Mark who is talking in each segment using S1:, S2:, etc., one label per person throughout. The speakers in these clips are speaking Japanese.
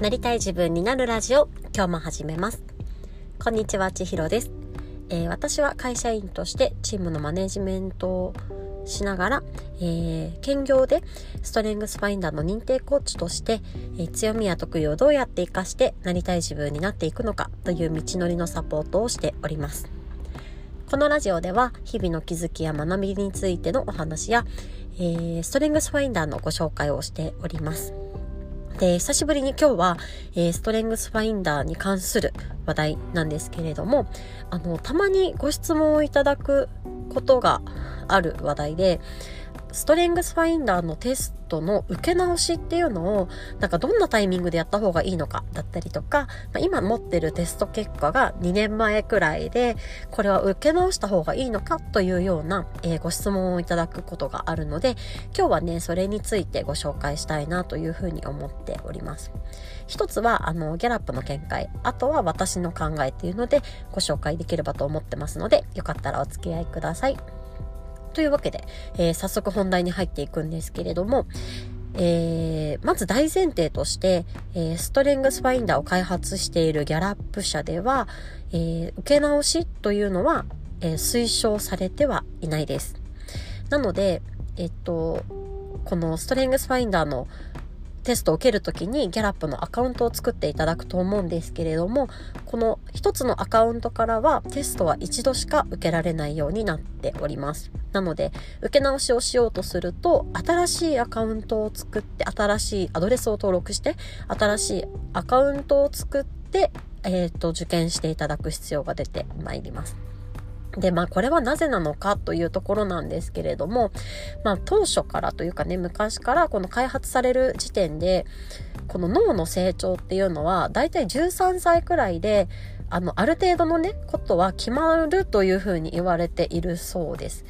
S1: なりたい自分になるラジオ、今日も始めます。こんにちは、ちひろです、えー、私は会社員としてチームのマネジメントをしながら、えー、兼業でストレングスファインダーの認定コーチとして、えー、強みや得意をどうやって活かしてなりたい自分になっていくのかという道のりのサポートをしております。このラジオでは日々の気づきや学びについてのお話や、えー、ストレングスファインダーのご紹介をしております。で、久しぶりに今日は、えー、ストレングスファインダーに関する話題なんですけれども、あの、たまにご質問をいただくことがある話題で、ストレングスファインダーのテストの受け直しっていうのを、なんかどんなタイミングでやった方がいいのかだったりとか、まあ、今持ってるテスト結果が2年前くらいで、これは受け直した方がいいのかというような、えー、ご質問をいただくことがあるので、今日はね、それについてご紹介したいなというふうに思っております。一つは、あの、ギャラップの見解、あとは私の考えっていうのでご紹介できればと思ってますので、よかったらお付き合いください。というわけで、えー、早速本題に入っていくんですけれども、えー、まず大前提として、えー、ストレングスファインダーを開発しているギャラップ社では、えー、受け直しというのは、え推奨されてはいないです。なので、えっと、このストレングスファインダーのテストを受けるときにギャラップのアカウントを作っていただくと思うんですけれども、この一つのアカウントからはテストは一度しか受けられないようになっております。なので、受け直しをしようとすると、新しいアカウントを作って、新しいアドレスを登録して、新しいアカウントを作って、えっ、ー、と、受験していただく必要が出てまいります。で、まあこれはなぜなのかというところなんですけれども、まあ当初からというかね、昔からこの開発される時点で、この脳の成長っていうのは、だいたい13歳くらいで、あの、ある程度のね、ことは決まるというふうに言われているそうです。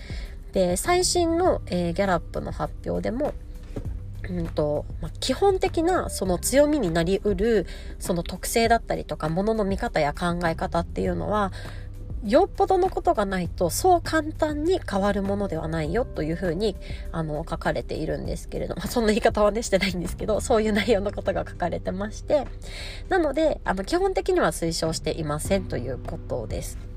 S1: で、最新の、えー、ギャラップの発表でも、うんとまあ、基本的なその強みになりうるその特性だったりとかものの見方や考え方っていうのはよっぽどのことがないとそう簡単に変わるものではないよというふうにあの書かれているんですけれども、そんな言い方はねしてないんですけど そういう内容のことが書かれてましてなのであの基本的には推奨していませんということです。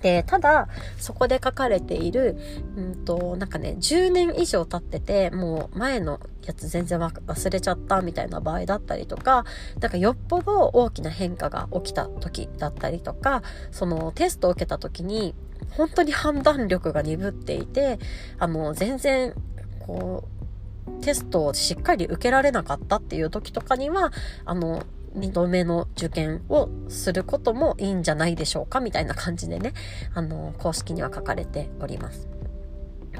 S1: で、ただ、そこで書かれている、うんと、なんかね、10年以上経ってて、もう前のやつ全然忘れちゃったみたいな場合だったりとか、なんかよっぽど大きな変化が起きた時だったりとか、そのテストを受けた時に、本当に判断力が鈍っていて、あの、全然、こう、テストをしっかり受けられなかったっていう時とかには、あの、2度目の受験をすることもいいんじゃないでしょうか？みたいな感じでね、あの、公式には書かれております。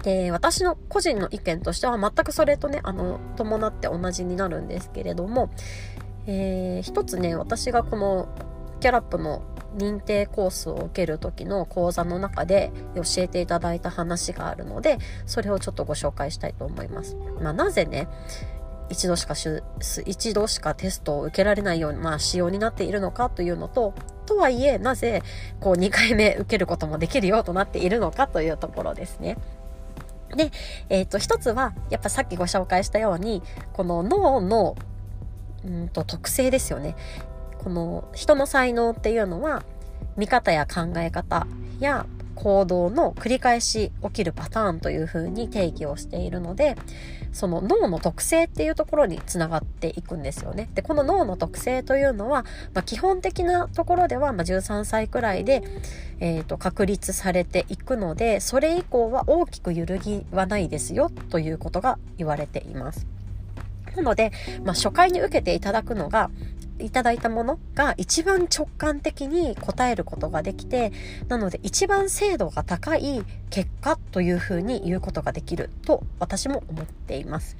S1: で、私の個人の意見としては全くそれとね、あの、伴って同じになるんですけれども、えー、一つね、私がこのキャラップの認定コースを受ける時の講座の中で教えていただいた話があるので、それをちょっとご紹介したいと思います。まあ、なぜね、一度しか一度しかテストを受けられないような、仕様になっているのかというのと、とはいえ、なぜ、こう、2回目受けることもできるようとなっているのかというところですね。で、えっ、ー、と、一つは、やっぱさっきご紹介したように、この脳の、うんと、特性ですよね。この人の才能っていうのは、見方や考え方や行動の繰り返し起きるパターンというふうに定義をしているので、その脳の特性っていうところにつながっていくんですよね。で、この脳の特性というのは、まあ、基本的なところでは、まあ、13歳くらいで、えーと、確立されていくので、それ以降は大きく揺るぎはないですよということが言われています。なので、まあ、初回に受けていただくのが、いただいたものが一番直感的に答えることができて、なので一番精度が高い結果というふうに言うことができると私も思っています。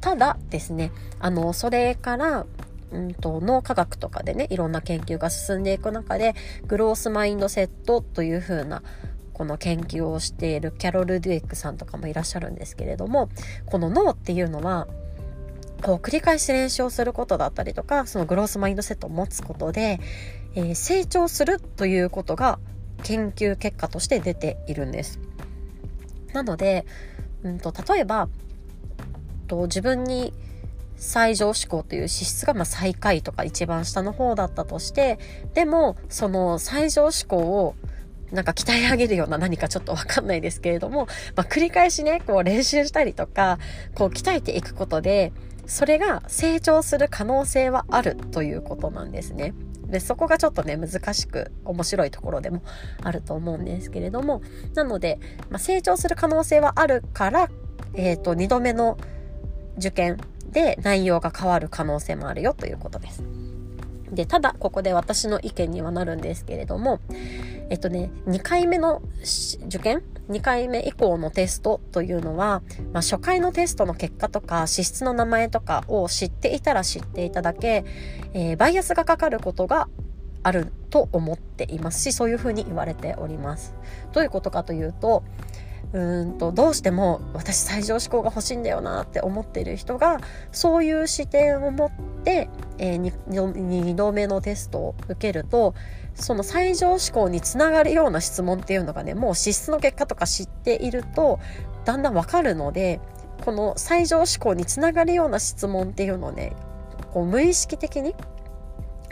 S1: ただですね、あの、それから、うんと、脳科学とかでね、いろんな研究が進んでいく中で、グロースマインドセットというふうな、この研究をしているキャロル・デュエックさんとかもいらっしゃるんですけれども、この脳っていうのは、こう繰り返し練習をすることだったりとか、そのグロースマインドセットを持つことで、えー、成長するということが研究結果として出ているんです。なので、うんと、例えば、と自分に最上志向という資質がま最下位とか一番下の方だったとしてでもその最上志向をなんか鍛え上げるような何かちょっとわかんないですけれども、まあ、繰り返しね、こう練習したりとか、こう鍛えていくことで、それが成長する可能性はあるということなんですね。で、そこがちょっとね、難しく面白いところでもあると思うんですけれども、なので、まあ、成長する可能性はあるから、えっ、ー、と、2度目の受験で内容が変わる可能性もあるよということです。で、ただ、ここで私の意見にはなるんですけれども、えっとね、2回目の受験 ?2 回目以降のテストというのは、まあ、初回のテストの結果とか、資質の名前とかを知っていたら知っていただけ、えー、バイアスがかかることがあると思っていますし、そういうふうに言われております。どういうことかというと、うんとどうしても私最上志向が欲しいんだよなって思っている人がそういう視点を持って、えー、2, 2度目のテストを受けるとその最上志向につながるような質問っていうのがねもう資質の結果とか知っているとだんだんわかるのでこの最上志向につながるような質問っていうのをねこう無意識的に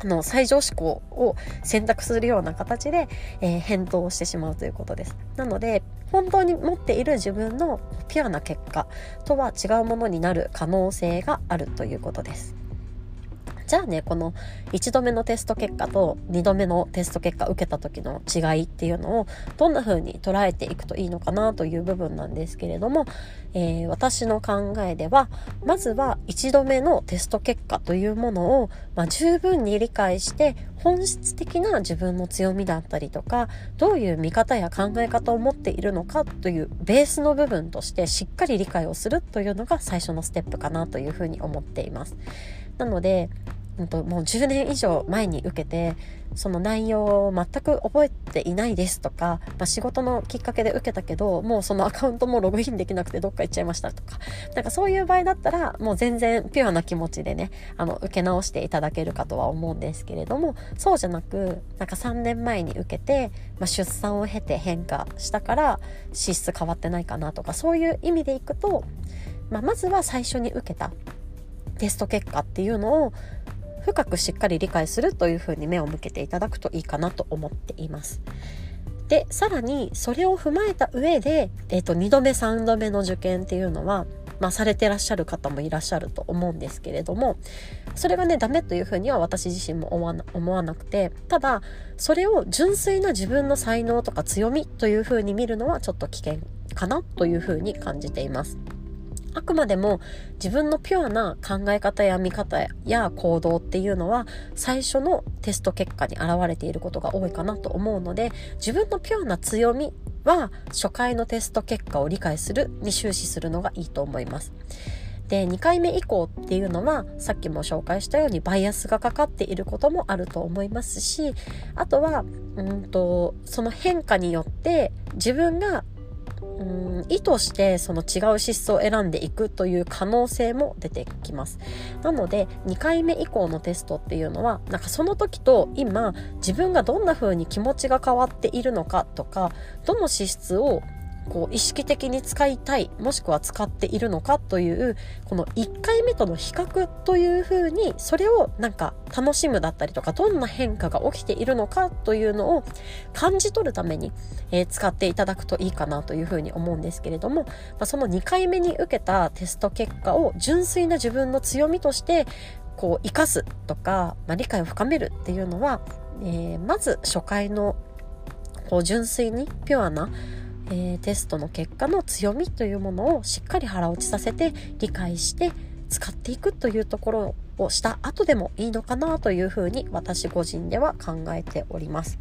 S1: あの最上志向を選択するような形で、えー、返答をしてしまうということです。なので本当に持っている自分のピュアな結果とは違うものになる可能性があるということです。じゃあねこの1度目のテスト結果と2度目のテスト結果受けた時の違いっていうのをどんな風に捉えていくといいのかなという部分なんですけれども、えー、私の考えではまずは1度目のテスト結果というものを、まあ、十分に理解して本質的な自分の強みだったりとかどういう見方や考え方を持っているのかというベースの部分としてしっかり理解をするというのが最初のステップかなというふうに思っています。なのでと、もう10年以上前に受けてその内容を全く覚えていないですとか、まあ、仕事のきっかけで受けたけどもうそのアカウントもログインできなくてどっか行っちゃいましたとか。なんかそういう場合だったらもう全然ピュアな気持ちでねあの受け直していただけるかとは思うんですけれどもそうじゃなくなんか3年前に受けて、まあ、出産を経て変化したから資質変わってないかなとかそういう意味でいくと、まあ、まずは最初に受けたテスト結果っていうのを深くしっかり理解するというふうに目を向けていただくといいかなと思っています。でさらにそれを踏まえた上で、えーと、2度目3度目の受験っていうのは、まあ、されてらっしゃる方もいらっしゃると思うんですけれどもそれがねダメというふうには私自身も思わな思わなくてただそれを純粋な自分の才能とか強みというふうに見るのはちょっと危険かなというふうに感じています。あくまでも自分のピュアな考え方や見方や行動っていうのは最初のテスト結果に現れていることが多いかなと思うので自分のピュアな強みは初回のテスト結果を理解するに終始するのがいいと思います。で2回目以降っていうのはさっきも紹介したようにバイアスがかかっていることもあると思いますしあとはうんとその変化によって自分がうん。意図してその違う資質を選んでいくという可能性も出てきます。なので2回目以降のテストっていうのはなんかその時と今自分がどんな風に気持ちが変わっているのかとかどの資質をこう意識的に使いたいもしくは使っているのかというこの1回目との比較というふうにそれをなんか楽しむだったりとかどんな変化が起きているのかというのを感じ取るために、えー、使っていただくといいかなというふうに思うんですけれども、まあ、その2回目に受けたテスト結果を純粋な自分の強みとしてこう生かすとか、まあ、理解を深めるっていうのは、えー、まず初回のこう純粋にピュアなえー、テストの結果の強みというものをしっかり腹落ちさせて理解して使っていくというところをした後でもいいのかなというふうに私個人では考えております。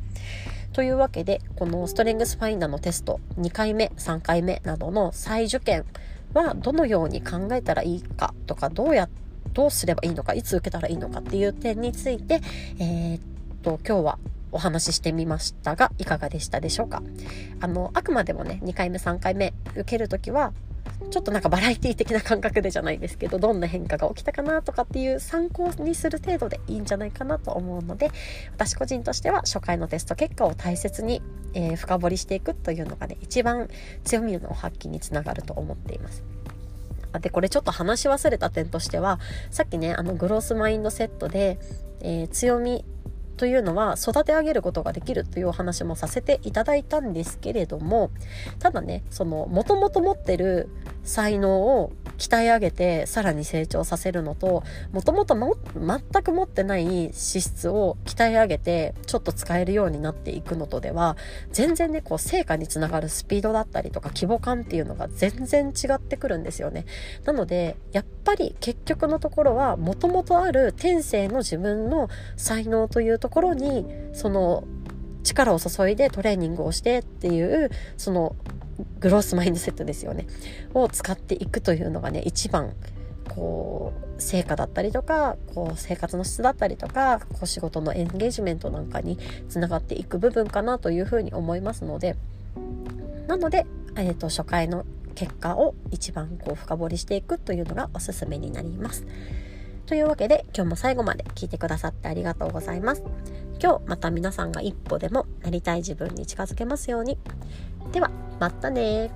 S1: というわけでこのストレングスファインダーのテスト2回目3回目などの再受験はどのように考えたらいいかとかどうやどうすればいいのかいつ受けたらいいのかっていう点について、えー、っと今日はお話ししてみましたが、いかがでしたでしょうか？あの、あくまでもね、2回目、3回目受けるときは、ちょっとなんかバラエティ的な感覚でじゃないですけど、どんな変化が起きたかなとかっていう参考にする程度でいいんじゃないかなと思うので、私個人としては初回のテスト結果を大切に、えー、深掘りしていくというのがね、一番強みの発揮につながると思っています。でこれちょっと話し忘れた点としてはさっきねあのグロースマインドセットで、えー、強みというのは育て上げることができるというお話もさせていただいたんですけれどもただねそのもともと持ってる才能を鍛え上げてさらに成長させるのともともと全く持ってない資質を鍛え上げてちょっと使えるようになっていくのとでは全然ねこう成果につながるスピードだったりとか規模感っていうのが全然違ってくるんですよね。なのでやっぱり結局のところはもともとある天性の自分の才能というところにその力を注いでトレーニングをしてっていうそのグロースマインドセットですよねを使っていくというのがね一番こう成果だったりとかこう生活の質だったりとかこう仕事のエンゲージメントなんかにつながっていく部分かなというふうに思いますのでなので、えーと、初回の結果を一番こう深掘りしていくというのがおすすめになります。というわけで今日も最後まで聞いてくださってありがとうございます。今日また皆さんが一歩でもなりたい自分に近づけますように。ではまたね